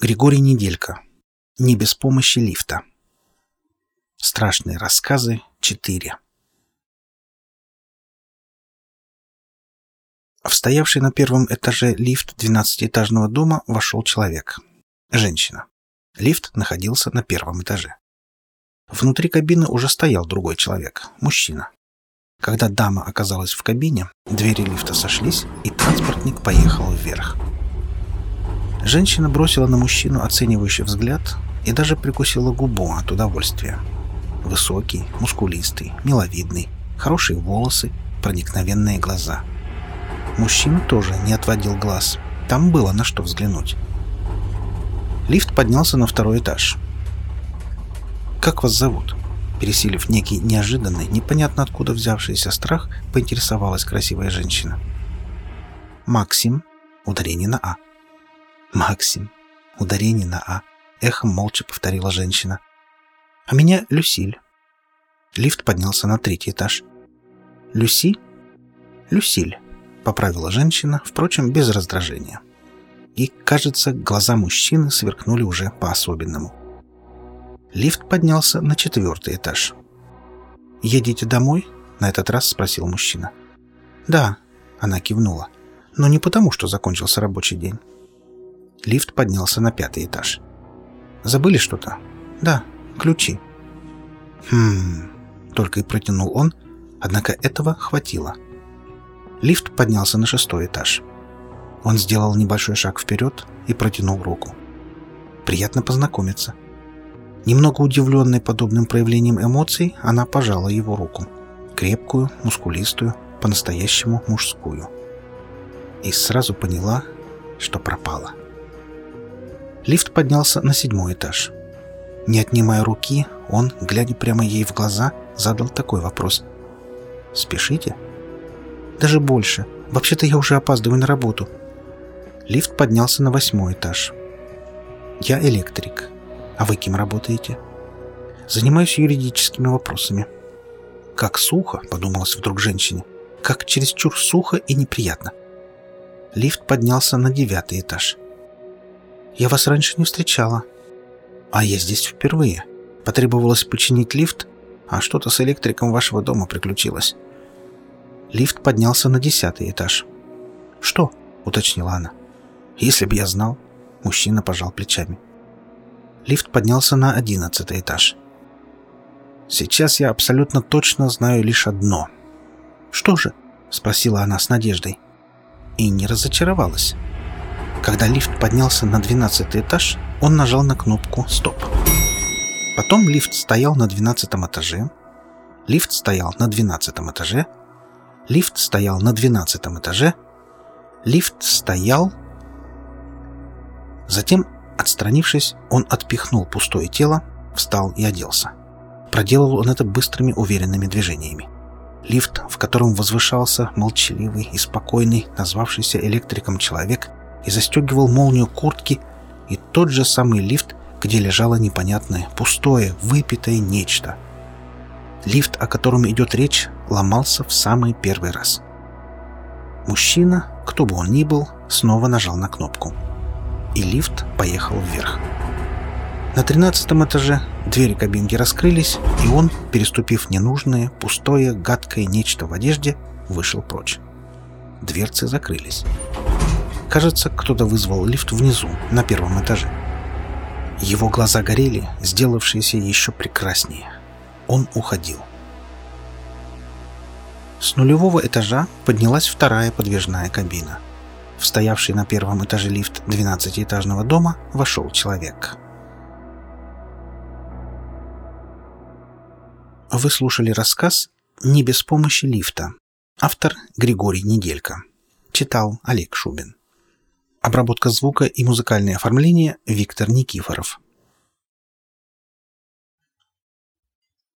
Григорий Неделька. Не без помощи лифта. Страшные рассказы 4. В стоявший на первом этаже лифт двенадцатиэтажного дома вошел человек. Женщина. Лифт находился на первом этаже. Внутри кабины уже стоял другой человек, мужчина. Когда дама оказалась в кабине, двери лифта сошлись, и транспортник поехал вверх. Женщина бросила на мужчину оценивающий взгляд и даже прикусила губу от удовольствия. Высокий, мускулистый, миловидный, хорошие волосы, проникновенные глаза. Мужчина тоже не отводил глаз. Там было на что взглянуть. Лифт поднялся на второй этаж. «Как вас зовут?» Пересилив некий неожиданный, непонятно откуда взявшийся страх, поинтересовалась красивая женщина. «Максим». Ударение на «а». «Максим». Ударение на «а». Эхом молча повторила женщина. «А меня Люсиль». Лифт поднялся на третий этаж. «Люси?» «Люсиль», — поправила женщина, впрочем, без раздражения. И, кажется, глаза мужчины сверкнули уже по-особенному. Лифт поднялся на четвертый этаж. «Едете домой?» — на этот раз спросил мужчина. «Да», — она кивнула. «Но не потому, что закончился рабочий день». Лифт поднялся на пятый этаж. «Забыли что-то?» «Да, ключи». «Хм...» — только и протянул он, однако этого хватило. Лифт поднялся на шестой этаж. Он сделал небольшой шаг вперед и протянул руку. «Приятно познакомиться». Немного удивленной подобным проявлением эмоций, она пожала его руку. Крепкую, мускулистую, по-настоящему мужскую. И сразу поняла, что пропала. Лифт поднялся на седьмой этаж. Не отнимая руки, он, глядя прямо ей в глаза, задал такой вопрос. «Спешите?» «Даже больше. Вообще-то я уже опаздываю на работу». Лифт поднялся на восьмой этаж. «Я электрик. А вы кем работаете? Занимаюсь юридическими вопросами. Как сухо, подумалось вдруг женщине. Как чересчур сухо и неприятно. Лифт поднялся на девятый этаж. Я вас раньше не встречала. А я здесь впервые. Потребовалось починить лифт, а что-то с электриком вашего дома приключилось. Лифт поднялся на десятый этаж. «Что?» — уточнила она. «Если бы я знал». Мужчина пожал плечами лифт поднялся на одиннадцатый этаж. Сейчас я абсолютно точно знаю лишь одно. «Что же?» — спросила она с надеждой. И не разочаровалась. Когда лифт поднялся на двенадцатый этаж, он нажал на кнопку «Стоп». Потом лифт стоял на двенадцатом этаже. Лифт стоял на двенадцатом этаже. Лифт стоял на двенадцатом этаже. Лифт стоял... Затем Отстранившись, он отпихнул пустое тело, встал и оделся. Проделал он это быстрыми уверенными движениями. Лифт, в котором возвышался молчаливый и спокойный, назвавшийся электриком человек, и застегивал молнию куртки, и тот же самый лифт, где лежало непонятное, пустое, выпитое нечто. Лифт, о котором идет речь, ломался в самый первый раз. Мужчина, кто бы он ни был, снова нажал на кнопку и лифт поехал вверх. На тринадцатом этаже двери кабинки раскрылись, и он, переступив ненужное, пустое, гадкое нечто в одежде, вышел прочь. Дверцы закрылись. Кажется, кто-то вызвал лифт внизу, на первом этаже. Его глаза горели, сделавшиеся еще прекраснее. Он уходил. С нулевого этажа поднялась вторая подвижная кабина — в стоявший на первом этаже лифт 12-этажного дома вошел человек. Вы слушали рассказ «Не без помощи лифта». Автор Григорий Неделька. Читал Олег Шубин. Обработка звука и музыкальное оформление Виктор Никифоров.